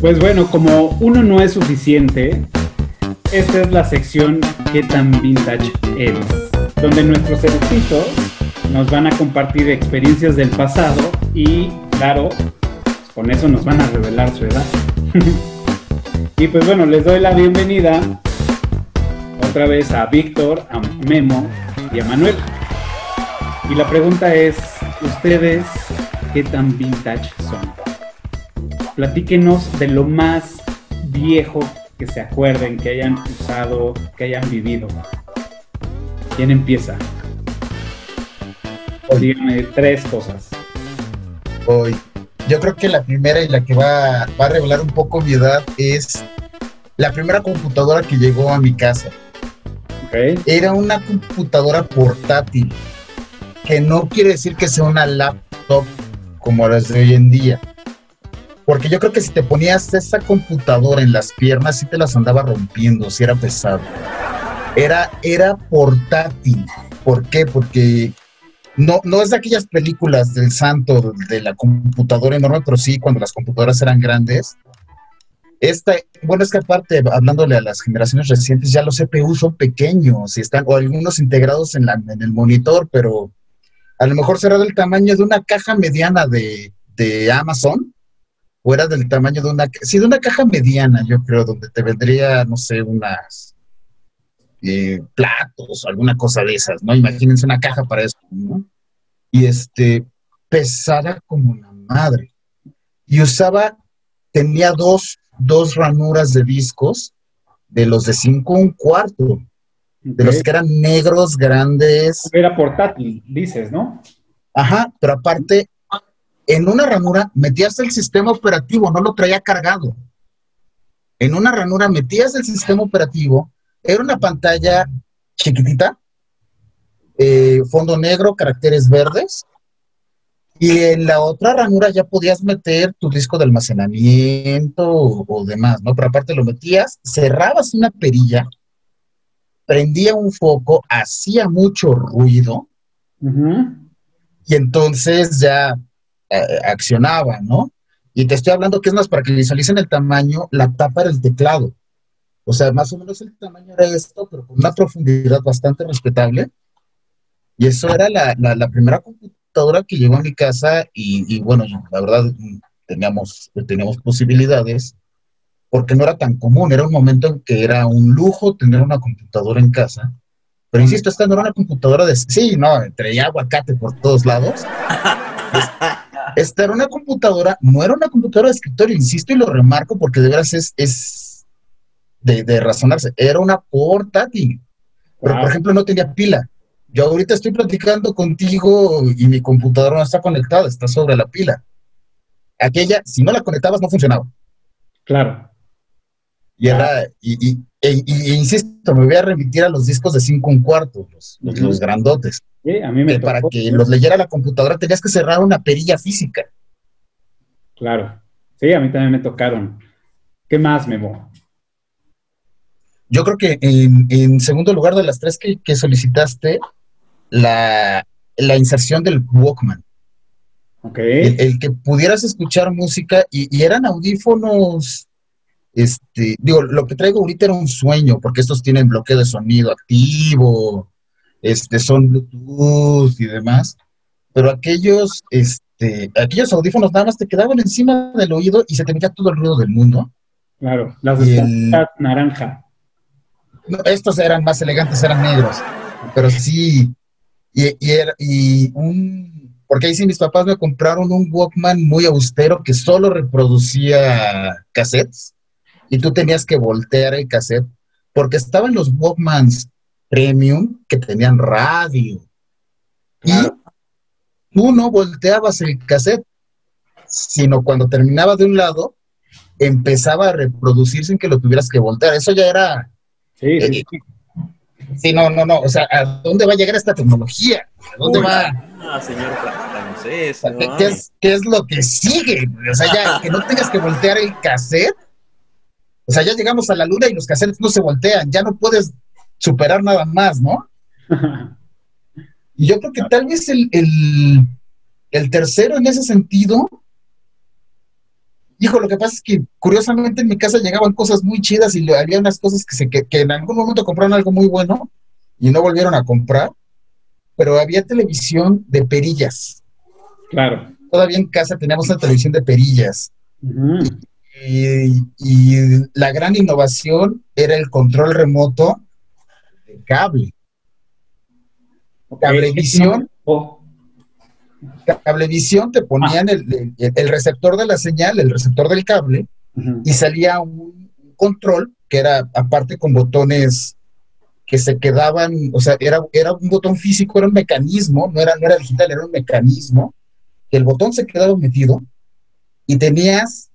Pues bueno, como uno no es suficiente, esta es la sección ¿Qué tan vintage eres? Donde nuestros eruditos nos van a compartir experiencias del pasado y, claro, con eso nos van a revelar su edad. y pues bueno, les doy la bienvenida otra vez a Víctor, a Memo y a Manuel. Y la pregunta es, ¿ustedes qué tan vintage son? Platíquenos de lo más viejo que se acuerden, que hayan usado, que hayan vivido. ¿Quién empieza? Díganme tres cosas. Hoy. Yo creo que la primera y la que va, va a revelar un poco mi edad es la primera computadora que llegó a mi casa. Era una computadora portátil, que no quiere decir que sea una laptop como las de hoy en día. Porque yo creo que si te ponías esa computadora en las piernas, sí te las andaba rompiendo, si era pesado. Era, era portátil. ¿Por qué? Porque no, no es de aquellas películas del santo, de la computadora enorme, pero sí cuando las computadoras eran grandes, esta, bueno, es que aparte, hablándole a las generaciones recientes, ya los CPU son pequeños y están, o algunos integrados en, la, en el monitor, pero a lo mejor será del tamaño de una caja mediana de, de Amazon, o era del tamaño de una, sí, de una caja mediana, yo creo, donde te vendría, no sé, unas eh, platos, alguna cosa de esas, ¿no? Imagínense una caja para eso, ¿no? Y este, pesada como una madre. Y usaba, tenía dos dos ranuras de discos, de los de cinco un cuarto, de los que eran negros, grandes. Era portátil, dices, ¿no? Ajá, pero aparte, en una ranura metías el sistema operativo, no lo traía cargado. En una ranura metías el sistema operativo, era una pantalla chiquitita, eh, fondo negro, caracteres verdes, y en la otra ranura ya podías meter tu disco de almacenamiento o, demás, ¿no? Pero aparte lo metías, cerrabas una perilla, prendía un foco, hacía mucho ruido, y entonces ya accionaba, ¿no? Y te estoy hablando que es más para que visualicen el tamaño, la tapa era el teclado. O sea, más o menos el tamaño era esto, pero con una profundidad bastante respetable. Y eso era la, la, la primera computadora que llegó a mi casa y, bueno, la verdad teníamos, teníamos posibilidades porque no era tan común, era un momento en que era un lujo tener una computadora en casa. Pero insisto, esta no era una computadora de... Sí, no, traía aguacate por todos lados. esta era una computadora, no era una computadora de escritorio, insisto y lo remarco porque de veras es, es de, de razonarse, era una portátil. Pero, por ejemplo, no tenía pila. Yo ahorita estoy platicando contigo y mi computadora no está conectada, está sobre la pila. Aquella, si no la conectabas, no funcionaba. Claro. Y era, y, e, insisto, me voy a remitir a los discos de 5 un cuarto, los, grandotes. Sí, a mí me Para que los leyera la computadora tenías que cerrar una perilla física. Claro. Sí, a mí también me tocaron. ¿Qué más, Memo? Yo creo que en, segundo lugar de las tres que, que solicitaste, la, inserción del Walkman. Okay. El, que pudieras escuchar música y, eran audífonos, este, digo, lo que traigo ahorita era un sueño, porque estos tienen bloqueo de sonido activo, este, son Bluetooth y demás, pero aquellos, este, aquellos audífonos nada más te quedaban encima del oído y se te metía todo el ruido del mundo. Claro, las de naranja. estos eran más elegantes, eran negros, pero sí, y, y, un, porque ahí sí mis papás me compraron un Walkman muy austero que solo reproducía cassettes y tú tenías que voltear el cassette porque estaban los Walkmans premium que tenían radio. Y tú no volteabas el cassette, sino cuando terminaba de un lado, empezaba a reproducir sin que lo tuvieras que voltear. Eso ya era... Sí, sí. Eh, Sí, no, no, no. O sea, ¿a dónde va a llegar esta tecnología? ¿A dónde va? Ah, señor, no sé. ¿Qué, es, ¿Qué es lo que sigue? O sea, ya que no tengas que voltear el cassette. O sea, ya llegamos a la luna y los cassettes no se voltean. Ya no puedes superar nada más, ¿no? Y yo creo que tal vez el, el, el tercero en ese sentido, Hijo, lo que pasa es que curiosamente en mi casa llegaban cosas muy chidas y había unas cosas que, se, que, que en algún momento compraron algo muy bueno y no volvieron a comprar, pero había televisión de perillas. Claro. Todavía en casa teníamos una televisión de perillas. Y, y la gran innovación era el control remoto de cable. Cablevisión. Oh, Cablevisión te ponían el, el- el receptor de la señal, el receptor del cable, ujú. y salía un control que era aparte con botones que se quedaban, o sea, era, era un botón físico, era un mecanismo, no era, no era digital, era un mecanismo, que el botón se quedaba metido y tenías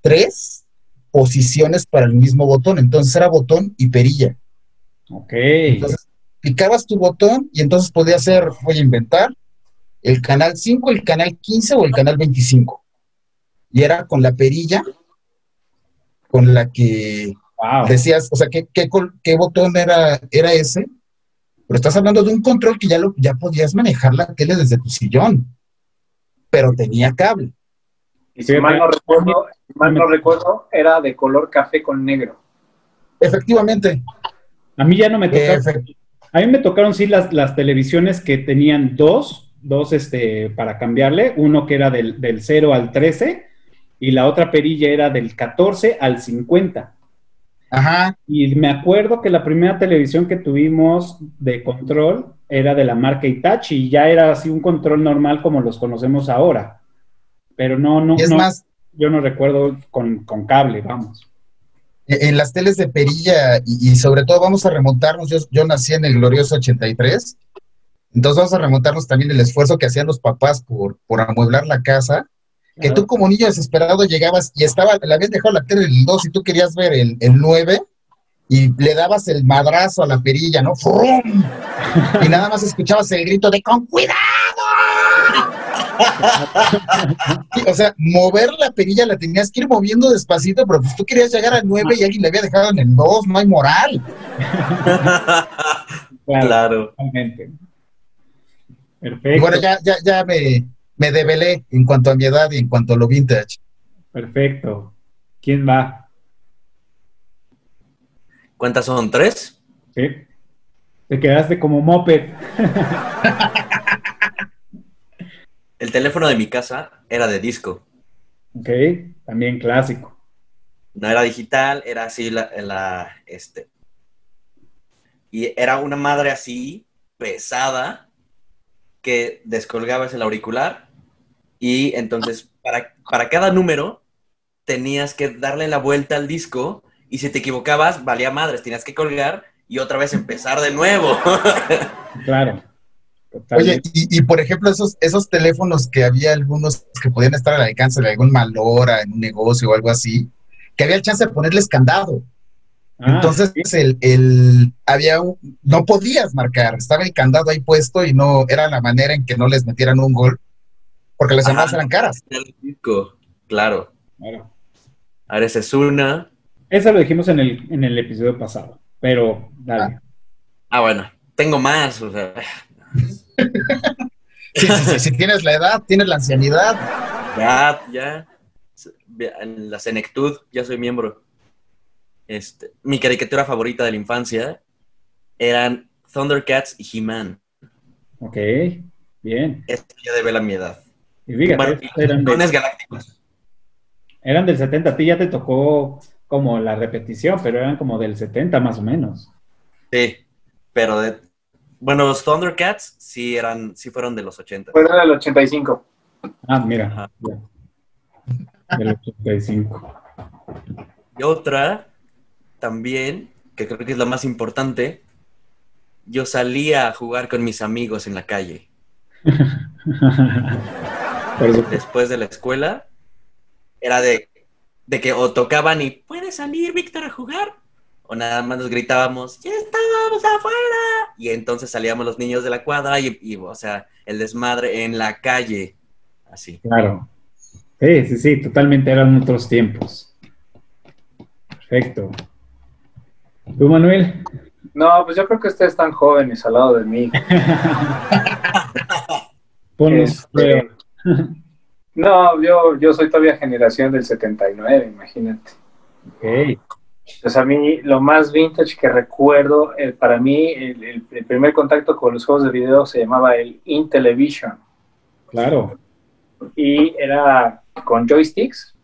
tres posiciones para el mismo botón, entonces era botón y perilla. Ok. Entonces, picabas tu botón y entonces podías hacer, voy a inventar, el canal 5, el canal 15 o el canal 25. Y era con la perilla con la que Wow. decías, o sea, ¿qué, qué, col- qué botón era, era ese? Pero estás hablando de un control que ya, lo, ya podías manejar la tele desde tu sillón, pero tenía cable. Y si mal no recuerdo, si mal no recuerdo, era de color café con negro. Efectivamente, A mí ya no me tocaron. efe- A mí me tocaron sí las, las televisiones que tenían dos, dos este, para cambiarle, uno que era del, del 0 al 13 y la otra perilla era del 14 al 50. ajá, Y me acuerdo que la primera televisión que tuvimos de control era de la marca Itachi y ya era así un control normal como los conocemos ahora. Pero no, no, es no, más, yo no recuerdo con, con cable, vamos. en las teles de perilla y, y sobre todo vamos a remontarnos, yo, yo nací en el glorioso 83, entonces vamos a remontarnos también el esfuerzo que hacían los papás por, por amueblar la casa, que tú como niño desesperado llegabas y estaba, le habías dejado la tele el 2 y tú querías ver el, el 9 y le dabas el madrazo a la perilla, ¿no? ¡Frum! Y nada más escuchabas el grito de ¡con cuidado! O sea, mover la perilla la tenías que ir moviendo despacito, pero pues tú querías llegar al 9 y alguien le había dejado en el 2, no hay moral. Claro, Claro. totalmente. Y Perfecto. bueno, ya, ya, ya me, me develé en cuanto a mi edad y en cuanto a lo vintage. Perfecto. ¿Quién va? ¿Cuántas son? ¿Tres? ¿Sí? Te quedaste como moped. El teléfono de mi casa era de disco. Ok, también clásico. No era digital, era así la, la este. Y era una madre así, pesada, que descolgabas el auricular y entonces para, para cada número tenías que darle la vuelta al disco y si te equivocabas, valía madres, tenías que colgar y otra vez empezar de nuevo. Claro. Oye, y, y, por ejemplo, esos, esos teléfonos que había algunos que podían estar al alcance de algún mal hora en un negocio o algo así, que había el chance de ponerles candado. Ah, Entonces, sí. el, el- había un- no podías marcar, estaba el candado ahí puesto y no era la manera en que no les metieran un gol, porque las llamadas eran caras. claro. Claro. Ahora esa es una. Eso lo dijimos en el, en el episodio pasado, pero dale. Ah, bueno, tengo más, o sea, Sí, sí, sí, si tienes la edad, tienes la ancianidad. Ya, ya. En la Senectud, ya soy miembro. Este, mi caricatura favorita de la infancia eran Thundercats y He-Man. Ok, bien. Esto ya devela mi edad. Y fíjate, eran, de- galácticos. eran del 70, a ti ya te tocó como la repetición, pero eran como del 70 más o menos. Sí, pero de... Bueno, los Thundercats sí eran, sí fueron de los 80. Fue del 85. Ah, mira. Del 85. Y otra, también, que creo que es la más importante, yo salía a jugar con mis amigos en la calle. Después de la escuela era de, de que o tocaban y ¿puedes salir, Víctor, a jugar? O nada más nos gritábamos, ¡ya estamos afuera! Y entonces salíamos los niños de la cuadra y, y, o sea, el desmadre en la calle. Así. Claro. Sí, sí, sí, totalmente eran otros tiempos. Perfecto. ¿Tú, Manuel? No, pues yo creo que ustedes están jóvenes al lado de mí. Ponlos. Este, No, yo, yo soy todavía generación del 79, imagínate. Ok. Pues a mí lo más vintage que recuerdo, eh, para mí el, el- el primer contacto con los juegos de video se llamaba el Intellivision Claro. y era con joysticks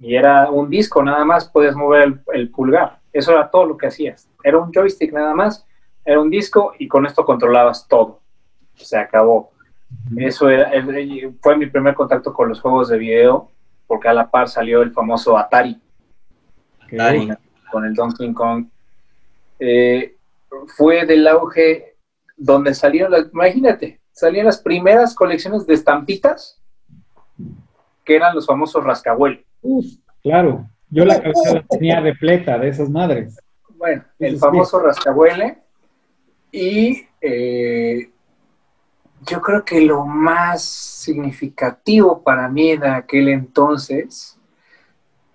y era un disco nada más, podías mover el, el pulgar. Eso era todo lo que hacías. Era un joystick nada más, era un disco y con esto controlabas todo. Se acabó. Eso era- fue mi primer contacto con los juegos de video porque a la par salió el famoso Atari. Atari. Con el Donkey Kong, eh, fue del auge donde salieron las, imagínate, salían las primeras colecciones de estampitas que eran los famosos rascahuel. Uf, claro. Yo la la tenía repleta de esas madres. Bueno, el famoso rascahuele. Y eh, yo creo que lo más significativo para mí en aquel entonces,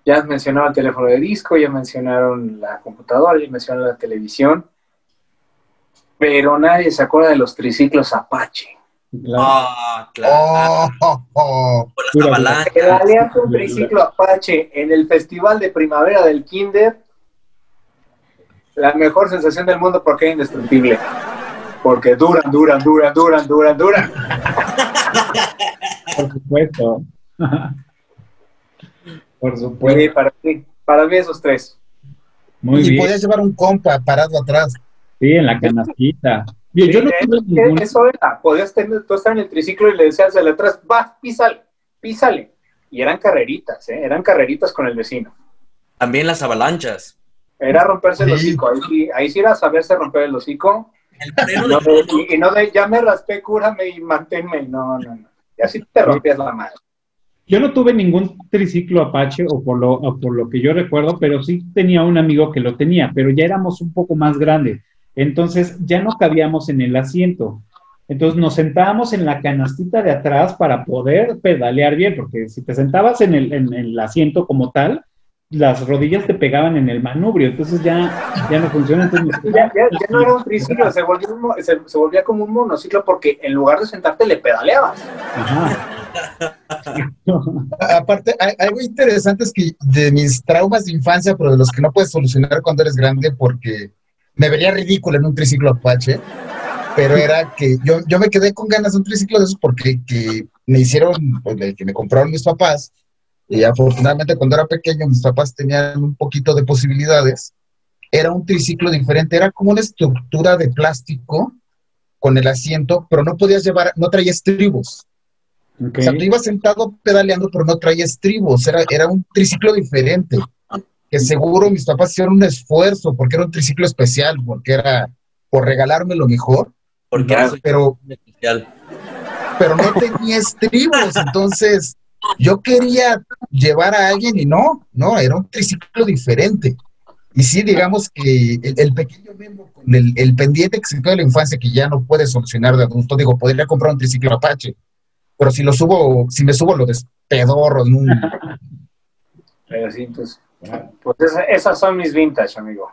ya mencionaba el teléfono de disco, ya mencionaron la computadora, ya mencionaron la televisión, pero nadie se acuerda de los triciclos Apache. Claro. Ah, claro. Oh, oh, oh. Pedaleas un triciclo Apache en el festival de primavera del Kinder, la mejor sensación del mundo porque es indestructible. Porque duran, duran, duran, duran, duran, duran. Por supuesto. Por Sí, supuesto. para mí, para mí esos tres. Muy y bien. podías llevar un compa parado atrás. Sí, en la canastita. Yo, yo no Sí, tuve es- ningún- Eso era, podías tener, tú estar en el triciclo y le decías al de atrás, va, písale, písale. Y eran carreritas, ¿eh? eran carreritas con el vecino. También las avalanchas. Era romperse el Sí. hocico, ahí sí, ahí sí era saberse romper el hocico. El freno No de de- mano. y, y no de, ya me raspé, cúrame y manténme. No, no, no. Y así te rompías la madre. Yo no tuve ningún triciclo Apache o por, lo, o por lo que yo recuerdo, pero sí tenía un amigo que lo tenía, pero ya éramos un poco más grandes. Entonces ya no cabíamos en el asiento. Entonces nos sentábamos en la canastita de atrás para poder pedalear bien, porque si te sentabas en el, en el asiento como tal, las rodillas te pegaban en el manubrio, entonces ya, ya no funciona. Entonces, Ya, ya- ya no era un triciclo, se volvía, un se, se volvía como un monociclo porque en lugar de sentarte le pedaleabas. Ajá. Aparte, hay- algo interesante es que de mis traumas de infancia, pero de los que no puedes solucionar cuando eres grande, porque me vería ridículo en un triciclo Apache, pero era que yo, yo me quedé con ganas de un triciclo de esos porque que me hicieron, pues, el que me compraron mis papás, y afortunadamente cuando era pequeño mis papás tenían un poquito de posibilidades, era un triciclo diferente, era como una estructura de plástico con el asiento, pero no podías llevar, no traía estribos. Ok. O sea, tú ibas sentado pedaleando, pero no traía estribos, era, era un triciclo diferente. Que seguro mis papás hicieron un esfuerzo porque era un triciclo especial, porque era por regalarme lo mejor, Porque era pero, especial. pero no tenía estribos. Entonces, yo quería llevar a alguien y no, no, era un triciclo diferente. Y sí, digamos que el, el pequeño Memo con el, el pendiente que se quedó de la infancia que ya no puede solucionar de adulto, digo, podría comprar un triciclo Apache, pero si lo subo, si me subo lo despedorro en un, Pero sí, entonces, pues esa- esas son mis vintage, amigo.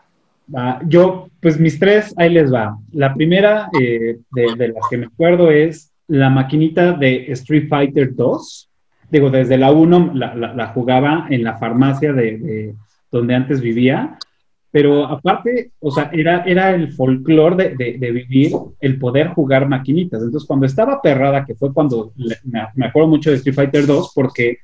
Yo, pues mis tres, ahí les va. La primera eh, de, de las que me acuerdo es la maquinita de Street Fighter 2. Digo, desde la 1 la, jugaba en la farmacia de, de donde antes vivía, pero aparte, o sea, era, era el folclore de, de- vivir el poder jugar maquinitas. Entonces, cuando estaba perrada, que fue cuando me, me acuerdo mucho de Street Fighter 2, porque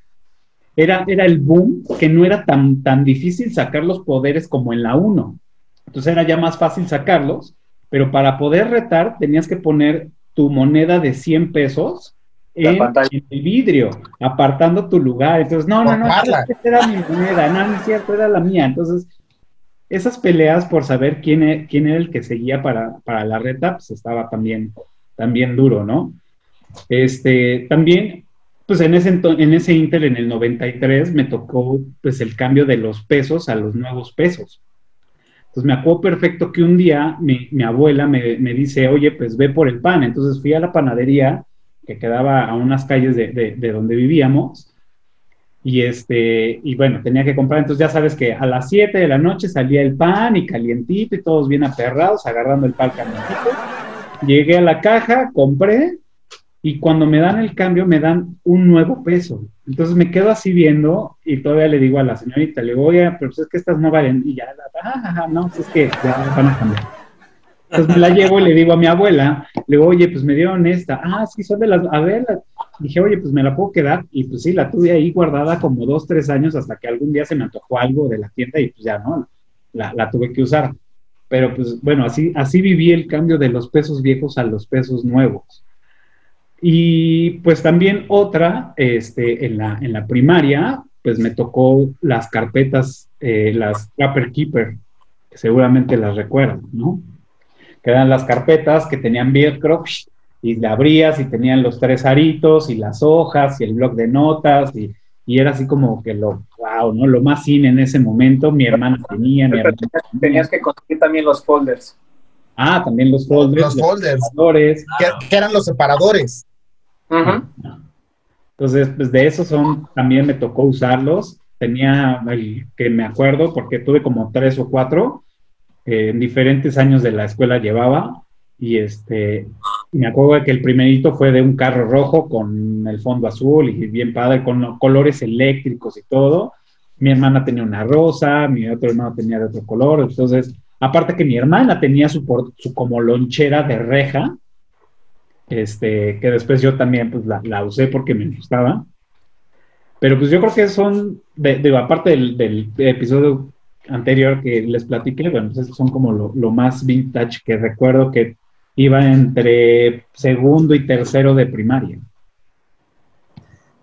era, era el boom que no era tan, tan difícil sacar los poderes como en la 1. Entonces era ya más fácil sacarlos, pero para poder retar tenías que poner tu moneda de 100 pesos en, en el vidrio, apartando tu lugar. Entonces, no, no, no, esta era mi moneda, no, no es cierto, era la mía. Entonces, esas peleas por saber quién, e- quién era el que seguía para, para la reta, pues estaba también, también duro, ¿no? Este, también, pues en ese, en ese Intel, en el 93, me tocó pues el cambio de los pesos a los nuevos pesos. Entonces me acuerdo perfecto que un día mi, mi abuela me, me dice, oye, pues ve por el pan. Entonces fui a la panadería que quedaba a unas calles de, de- de donde vivíamos. Y este, y bueno, tenía que comprar. Entonces ya sabes que a las 7 de la noche salía el pan y calientito y todos bien aperrados, agarrando el pan calientito. Llegué a la caja, compré y cuando me dan el cambio me dan un nuevo peso. Entonces me quedo así viendo y todavía le digo a la señorita, le digo, oye, pero pues es que estas no valen. Y ya, ah, no, pues es que ya van a cambiar. Entonces me la llevo y le digo a mi abuela, le digo, oye, pues me dieron esta. Ah, sí, son de las, a ver, dije, oye, pues me la puedo quedar. Y pues sí, la tuve ahí guardada como dos, tres años hasta que algún día se me antojó algo de la tienda y pues ya, ¿no? La, la tuve que usar. Pero pues bueno, así, así viví el cambio de los pesos viejos a los pesos nuevos. Y pues también otra, este, en, la, en la primaria, pues me tocó las carpetas, eh, las Trapper Keeper, que seguramente las recuerdan, ¿no? Que eran las carpetas que tenían velcro y le abrías y tenían los tres aritos y las hojas y el blog de notas y, y, era así como que lo, wow, ¿no? Lo más cine en ese momento, mi hermana tenía, mi hermana Tenías que conseguir también los folders. Ah, también los folders. Los, folders. que, eran los separadores. Entonces, pues de esos son, también me tocó usarlos. Tenía el que me acuerdo porque tuve como tres o cuatro en diferentes años de la escuela llevaba. Y este, me acuerdo de que el primerito fue de un carro rojo con el fondo azul y bien padre, con colores eléctricos y todo. Mi hermana tenía una rosa, mi otro hermano tenía de otro color. Entonces, aparte que mi hermana tenía su, su como lonchera de reja, este, que después yo también pues, la, usé porque me gustaba. Pero pues yo creo que son, de, aparte del, episodio anterior que les platiqué, bueno, pues son como lo, más vintage que recuerdo que iba entre segundo y tercero de primaria.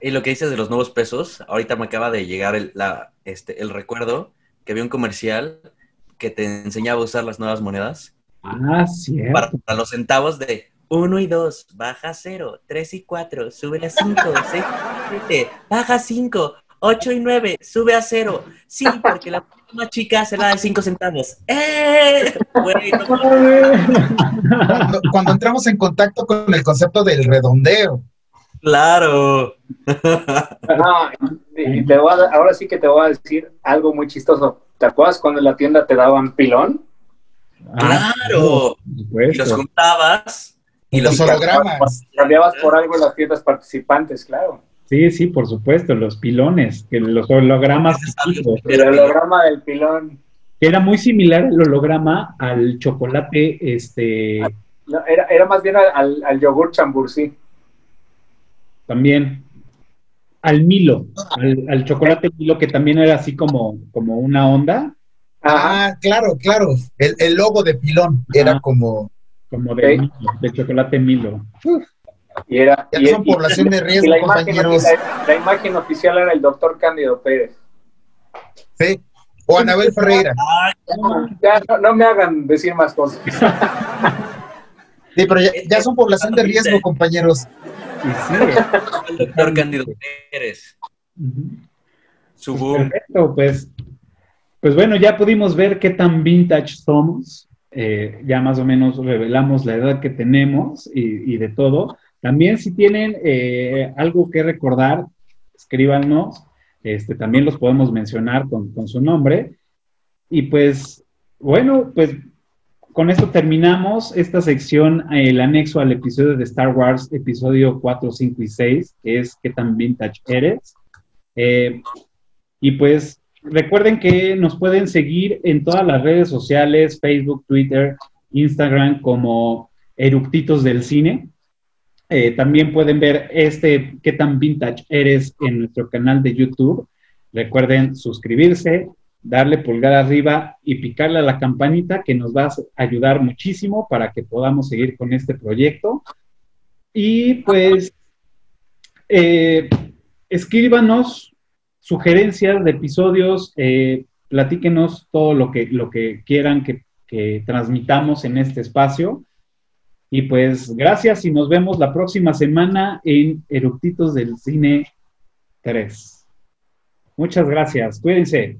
Y lo que dices de los nuevos pesos, ahorita me acaba de llegar el, este, el recuerdo que había un comercial que te enseñaba a usar las nuevas monedas. Ah, cierto. para los centavos de 1 y 2, baja 0, 3 y 4, sube a 5, 6 y 7, baja 5, 8 y 9, sube a 0. Sí, porque la más chica se la de 5 centavos. ¡Eh! cuando, entramos en contacto con el concepto del redondeo. Claro. No, y te voy a, ahora sí que te voy a decir algo muy chistoso. ¿Te acuerdas cuando en la tienda te daban pilón? Claro. y los juntabas y los hologramas. Cambiabas por algo en las tiendas participantes, claro. Sí, sí, por supuesto, los pilones, que los hologramas. El holograma del pilón. Que era muy similar el holograma al chocolate, este. era, era más bien al, al yogur chambursí. También. Al Milo, al, chocolate Milo, que también era así como, como una onda. Ah, claro, claro. El, el logo de pilón era como como de, de chocolate Milo. Y era, ya son población de riesgo, la compañeros. la, imagen oficial era el doctor Cándido Pérez. Sí, o Anabel Ferreira. Ya, no, me hagan decir más cosas. Sí, pero ya, son población de riesgo, compañeros. Sí, el doctor Cándido Pérez. Su pues, perfecto, pues, pues bueno, ya pudimos ver qué tan vintage somos. Eh, ya más o menos revelamos la edad que tenemos y, de todo. También si tienen eh, algo que recordar, escríbanos, este, también los podemos mencionar con, su nombre. Y pues, bueno, pues con esto terminamos esta sección, el anexo al episodio de Star Wars, episodio 4, 5 y 6, que es ¿Qué tan vintage eres? Eh, y pues Recuerden que nos pueden seguir en todas las redes sociales, Facebook, Twitter, Instagram como Eructitos del Cine. Eh, también pueden ver este qué tan vintage eres en nuestro canal de YouTube. Recuerden suscribirse, darle pulgar arriba y picarle a la campanita que nos va a ayudar muchísimo para que podamos seguir con este proyecto. Y pues eh, escríbanos sugerencias de episodios, eh, platíquenos todo lo que, lo que quieran que, que transmitamos en este espacio. Y pues gracias y nos vemos la próxima semana en Eructitos del Cine 3. Muchas gracias. Cuídense.